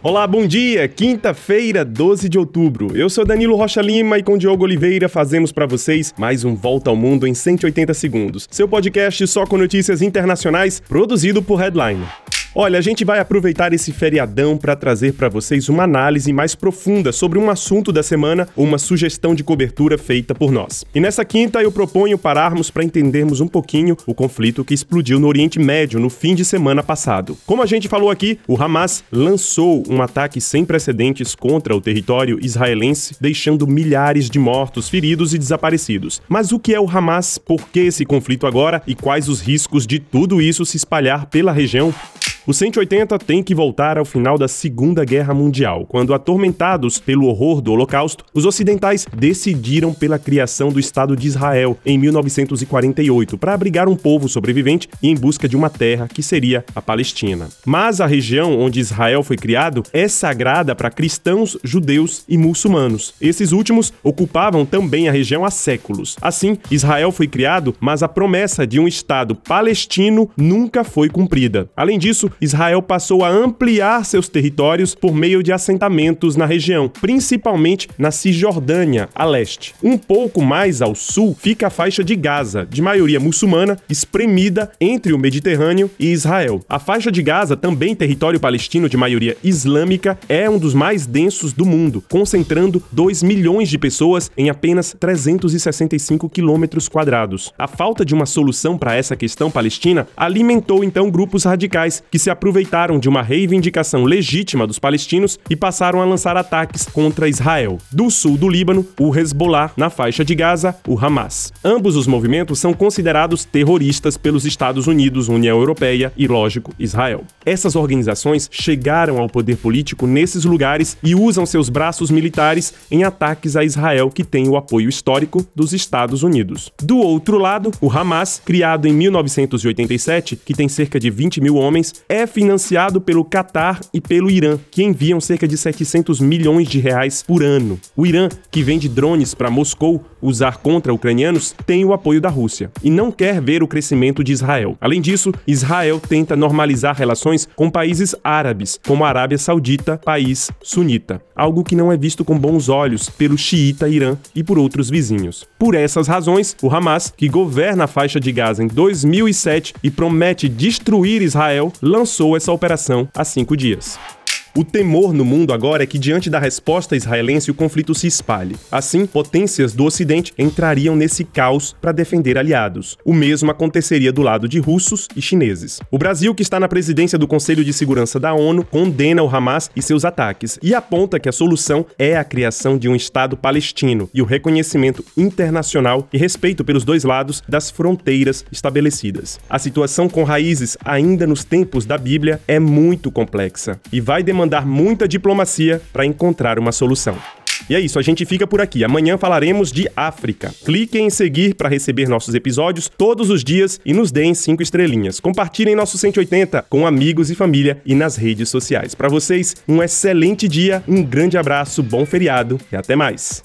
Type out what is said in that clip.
Olá, bom dia! Quinta-feira, 12 de outubro. Eu sou Danilo Rocha Lima e com Diogo Oliveira fazemos para vocês mais um Volta ao Mundo em 180 segundos. Seu podcast só com notícias internacionais, produzido por Headline. Olha, a gente vai aproveitar esse feriadão para trazer para vocês uma análise mais profunda sobre um assunto da semana ou uma sugestão de cobertura feita por nós. E nessa quinta eu proponho pararmos para entendermos um pouquinho o conflito que explodiu no Oriente Médio no fim de semana passado. Como a gente falou aqui, o Hamas lançou um ataque sem precedentes contra o território israelense, deixando milhares de mortos, feridos e desaparecidos. Mas o que é o Hamas? Por que esse conflito agora e quais os riscos de tudo isso se espalhar pela região? Os 180 têm que voltar ao final da Segunda Guerra Mundial, quando, atormentados pelo horror do Holocausto, os ocidentais decidiram pela criação do Estado de Israel em 1948 para abrigar um povo sobrevivente e em busca de uma terra que seria a Palestina. Mas a região onde Israel foi criado é sagrada para cristãos, judeus e muçulmanos. Esses últimos ocupavam também a região há séculos. Assim, Israel foi criado, mas a promessa de um Estado palestino nunca foi cumprida. Além disso, Israel passou a ampliar seus territórios por meio de assentamentos na região, principalmente na Cisjordânia, a leste. Um pouco mais ao sul fica a faixa de Gaza, de maioria muçulmana, espremida entre o Mediterrâneo e Israel. A faixa de Gaza, também território palestino de maioria islâmica, é um dos mais densos do mundo, concentrando 2 milhões de pessoas em apenas 365 quilômetros quadrados. A falta de uma solução para essa questão palestina alimentou então grupos radicais que se se aproveitaram de uma reivindicação legítima dos palestinos e passaram a lançar ataques contra Israel. Do sul do Líbano, o Hezbollah, na faixa de Gaza, o Hamas. Ambos os movimentos são considerados terroristas pelos Estados Unidos, União Europeia e, lógico, Israel. Essas organizações chegaram ao poder político nesses lugares e usam seus braços militares em ataques a Israel, que tem o apoio histórico dos Estados Unidos. Do outro lado, o Hamas, criado em 1987, que tem cerca de 20 mil homens, é financiado pelo Catar e pelo Irã, que enviam cerca de 700 milhões de reais por ano. O Irã, que vende drones para Moscou usar contra ucranianos, tem o apoio da Rússia e não quer ver o crescimento de Israel. Além disso, Israel tenta normalizar relações com países árabes, como a Arábia Saudita, país sunita, algo que não é visto com bons olhos pelo xiita Irã e por outros vizinhos. Por essas razões, o Hamas, que governa a faixa de Gaza em 2007 e promete destruir Israel, lançou essa operação há cinco dias. O temor no mundo agora é que, diante da resposta israelense, o conflito se espalhe. Assim, potências do Ocidente entrariam nesse caos para defender aliados. O mesmo aconteceria do lado de russos e chineses. O Brasil, que está na presidência do Conselho de Segurança da ONU, condena o Hamas e seus ataques e aponta que a solução é a criação de um Estado palestino e o reconhecimento internacional e respeito pelos dois lados das fronteiras estabelecidas. A situação com raízes ainda nos tempos da Bíblia é muito complexa e vai demandar demandar muita diplomacia para encontrar uma solução. E é isso, a gente fica por aqui. Amanhã falaremos de África. Cliquem em seguir para receber nossos episódios todos os dias e nos deem cinco estrelinhas. Compartilhem nosso 180 com amigos e família e nas redes sociais. Para vocês, um excelente dia, um grande abraço, bom feriado e até mais.